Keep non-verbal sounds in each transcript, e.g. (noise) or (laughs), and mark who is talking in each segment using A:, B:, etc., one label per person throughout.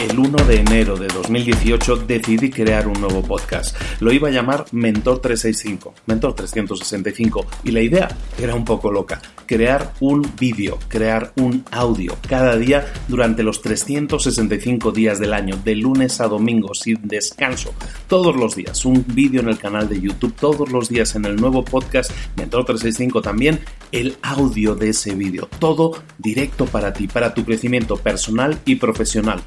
A: El 1 de enero de 2018 decidí crear un nuevo podcast. Lo iba a llamar Mentor 365, Mentor 365, y la idea era un poco loca. Crear un vídeo, crear un audio cada día durante los 365 días del año, de lunes a domingo, sin descanso, todos los días. Un vídeo en el canal de YouTube, todos los días en el nuevo podcast Mentor 365 también, el audio de ese vídeo. Todo directo para ti, para tu crecimiento personal y profesional.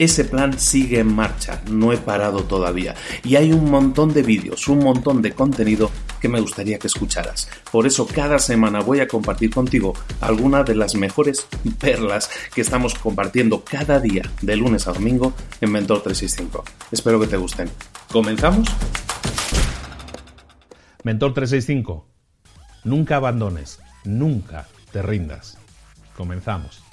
A: Ese plan sigue en marcha, no he parado todavía. Y hay un montón de vídeos, un montón de contenido que me gustaría que escucharas. Por eso cada semana voy a compartir contigo algunas de las mejores perlas que estamos compartiendo cada día de lunes a domingo en Mentor 365. Espero que te gusten. ¿Comenzamos?
B: Mentor 365. Nunca abandones, nunca te rindas. Comenzamos.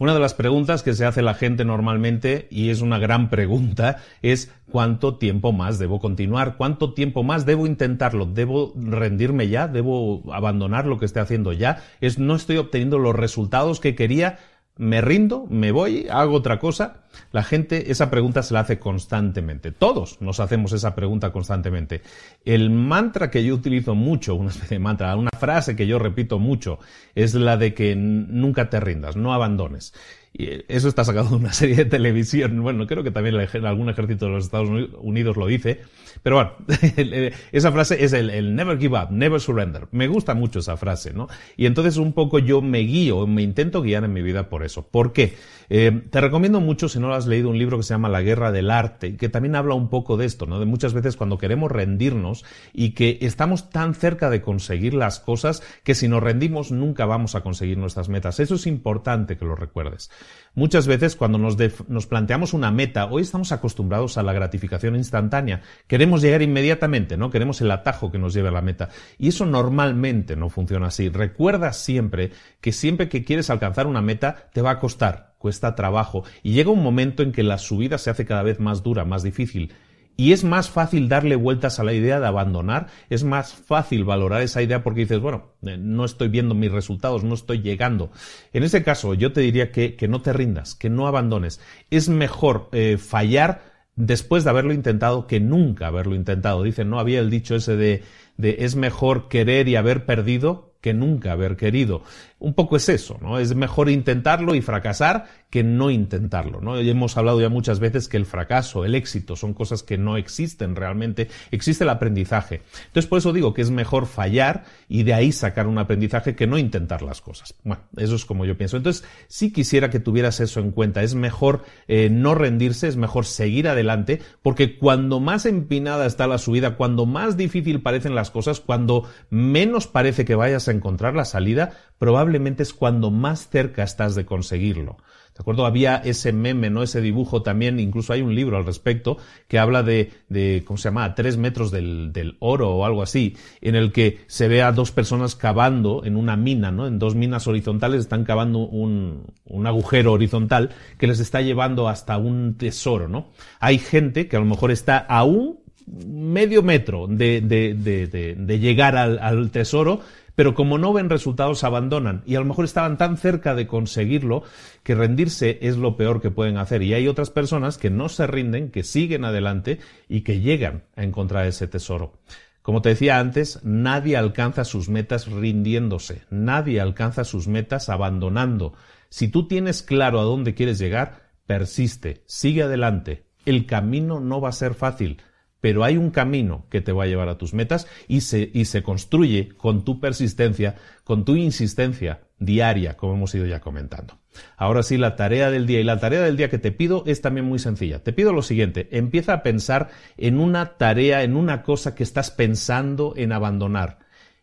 B: Una de las preguntas que se hace la gente normalmente, y es una gran pregunta, es ¿cuánto tiempo más debo continuar? ¿Cuánto tiempo más debo intentarlo? ¿Debo rendirme ya? ¿Debo abandonar lo que esté haciendo ya? ¿Es no estoy obteniendo los resultados que quería? me rindo, me voy, hago otra cosa. La gente esa pregunta se la hace constantemente. Todos nos hacemos esa pregunta constantemente. El mantra que yo utilizo mucho, una especie de mantra, una frase que yo repito mucho, es la de que nunca te rindas, no abandones. Y eso está sacado de una (laughs) serie de televisión. Bueno, creo que también algún ejército de los Estados Unidos lo dice. Pero bueno, (laughs) esa frase es el, never give up, never surrender. Me gusta mucho esa frase, ¿no? Y entonces un poco yo me guío, me intento guiar en mi vida por eso. ¿Por qué? Eh, te recomiendo mucho, si no lo has leído, un libro que se llama La Guerra del Arte, que también habla un poco de esto, ¿no? De muchas veces cuando queremos rendirnos y que estamos tan cerca de conseguir las cosas que si nos rendimos nunca vamos a conseguir nuestras metas. Eso es importante que lo recuerdes. Muchas veces cuando nos, nos planteamos una meta, hoy estamos acostumbrados a la gratificación instantánea. Queremos llegar inmediatamente, ¿no? Queremos el atajo que nos lleve a la meta. Y eso normalmente no funciona así. Recuerda siempre que siempre que quieres alcanzar una meta te va a costar, cuesta trabajo. Y llega un momento en que la subida se hace cada vez más dura, más difícil. Y es más fácil darle vueltas a la idea de abandonar, es más fácil valorar esa idea porque dices, bueno, eh, no estoy viendo mis resultados, no estoy llegando. En ese caso, yo te diría que, no te rindas, que no abandones. Es mejor eh, fallar después de haberlo intentado que nunca haberlo intentado. Dicen, no había el dicho ese de, de es mejor querer y haber perdido que nunca haber querido. Un poco es eso, ¿no? Es mejor intentarlo y fracasar que no intentarlo, ¿no? Hemos hablado ya muchas veces que el fracaso, el éxito son cosas que no existen realmente, existe el aprendizaje. Entonces por eso digo que es mejor fallar y de ahí sacar un aprendizaje que no intentar las cosas. Bueno, eso es como yo pienso. Entonces sí quisiera que tuvieras eso en cuenta. Es mejor eh, no rendirse, es mejor seguir adelante, porque cuando más empinada está la subida, cuando más difícil parecen las cosas, cuando menos parece que vayas a encontrar la salida, probablemente es cuando más cerca estás de conseguirlo. ¿De acuerdo? Había ese meme, ¿no? Ese dibujo también, incluso hay un libro al respecto que habla de, de ¿cómo se llama? Tres metros del, del, oro o algo así, en el que se ve a dos personas cavando en una mina, ¿no? En dos minas horizontales están cavando un, un agujero horizontal que les está llevando hasta un tesoro, ¿no? Hay gente que a lo mejor está aún medio metro de, de, de, de llegar al, al tesoro, pero como no ven resultados abandonan y a lo mejor estaban tan cerca de conseguirlo que rendirse es lo peor que pueden hacer y hay otras personas que no se rinden, que siguen adelante y que llegan a encontrar ese tesoro. Como te decía antes, nadie alcanza sus metas rindiéndose, nadie alcanza sus metas abandonando. Si tú tienes claro a dónde quieres llegar, persiste, sigue adelante. El camino no va a ser fácil, pero hay un camino que te va a llevar a tus metas y se, y se construye con tu persistencia, con tu insistencia diaria, como hemos ido ya comentando. Ahora sí, la tarea del día y la tarea del día que te pido es también muy sencilla. Te pido lo siguiente, empieza a pensar en una tarea, en una cosa que estás pensando en abandonar.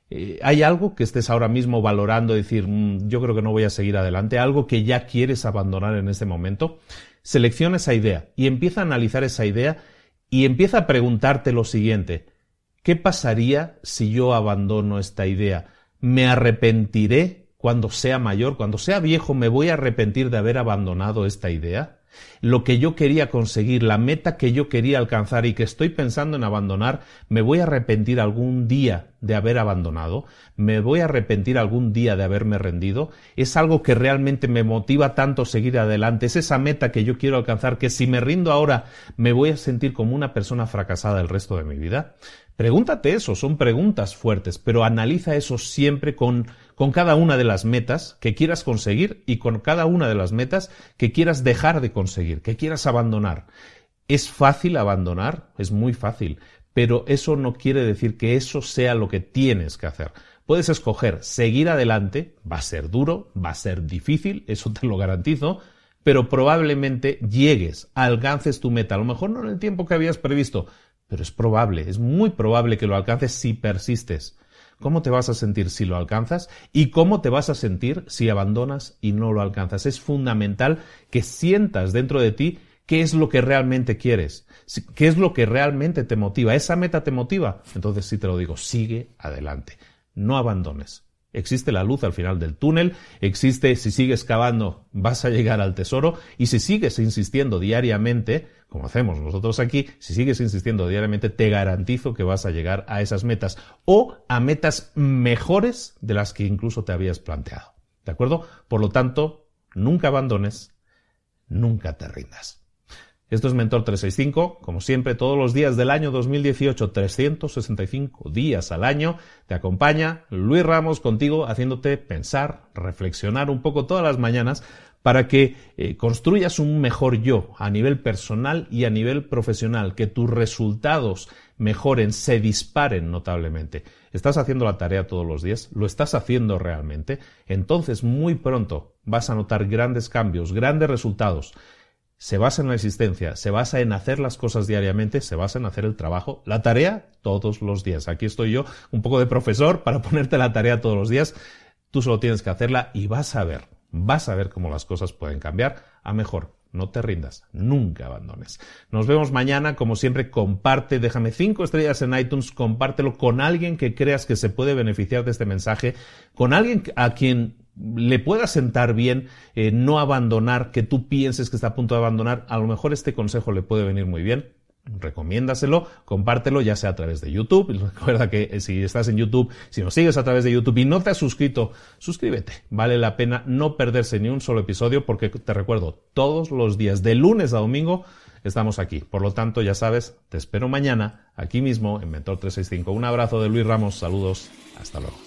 B: Eh, ¿Hay algo que estés ahora mismo valorando, decir, mmm, yo creo que no voy a seguir adelante? ¿Algo que ya quieres abandonar en este momento? Selecciona esa idea y empieza a analizar esa idea y empieza a preguntarte lo siguiente, ¿qué pasaría si yo abandono esta idea? ¿Me arrepentiré cuando sea mayor, cuando sea viejo, me voy a arrepentir de haber abandonado esta idea? Lo que yo quería conseguir, la meta que yo quería alcanzar y que estoy pensando en abandonar, me voy a arrepentir algún día de haber abandonado, me voy a arrepentir algún día de haberme rendido, es algo que realmente me motiva tanto seguir adelante, es esa meta que yo quiero alcanzar que si me rindo ahora me voy a sentir como una persona fracasada el resto de mi vida. Pregúntate eso, son preguntas fuertes, pero analiza eso siempre con, con cada una de las metas que quieras conseguir y con cada una de las metas que quieras dejar de conseguir, que quieras abandonar. Es fácil abandonar, es muy fácil, pero eso no quiere decir que eso sea lo que tienes que hacer. Puedes escoger seguir adelante, va a ser duro, va a ser difícil, eso te lo garantizo, pero probablemente llegues, alcances tu meta, a lo mejor no en el tiempo que habías previsto, pero es probable, es muy probable que lo alcances si persistes. ¿Cómo te vas a sentir si lo alcanzas? ¿Y cómo te vas a sentir si abandonas y no lo alcanzas? Es fundamental que sientas dentro de ti qué es lo que realmente quieres, qué es lo que realmente te motiva. ¿Esa meta te motiva? Entonces sí te lo digo, sigue adelante, no abandones. Existe la luz al final del túnel, existe si sigues cavando vas a llegar al tesoro y si sigues insistiendo diariamente, como hacemos nosotros aquí, si sigues insistiendo diariamente te garantizo que vas a llegar a esas metas o a metas mejores de las que incluso te habías planteado. ¿De acuerdo? Por lo tanto, nunca abandones, nunca te rindas. Esto es Mentor 365, como siempre, todos los días del año 2018, 365 días al año, te acompaña Luis Ramos contigo haciéndote pensar, reflexionar un poco todas las mañanas para que eh, construyas un mejor yo a nivel personal y a nivel profesional, que tus resultados mejoren, se disparen notablemente. ¿Estás haciendo la tarea todos los días? ¿Lo estás haciendo realmente? Entonces muy pronto vas a notar grandes cambios, grandes resultados se basa en la existencia, se basa en hacer las cosas diariamente, se basa en hacer el trabajo, la tarea todos los días. Aquí estoy yo, un poco de profesor, (laughs) para ponerte la tarea todos los días. Tú solo tienes que hacerla y vas a ver, vas a ver cómo las cosas pueden cambiar a mejor. No te rindas, nunca abandones. Nos vemos mañana, como siempre, comparte, déjame cinco estrellas en iTunes, compártelo con alguien que creas que se puede beneficiar de este mensaje, con alguien a quien le pueda sentar bien, eh, no abandonar, que tú pienses que está a punto de abandonar, a lo mejor este consejo le puede venir muy bien. Recomiéndaselo, compártelo ya sea a través de YouTube. (laughs) Recuerda que eh, si estás en YouTube, si nos sigues a través de YouTube y no te has suscrito, suscríbete. Vale la pena no perderse ni un solo episodio porque te recuerdo, todos los días, de lunes a domingo, estamos aquí. Por lo tanto, ya sabes, te espero mañana aquí mismo en Mentor 365. Un abrazo de Luis Ramos, saludos, hasta luego.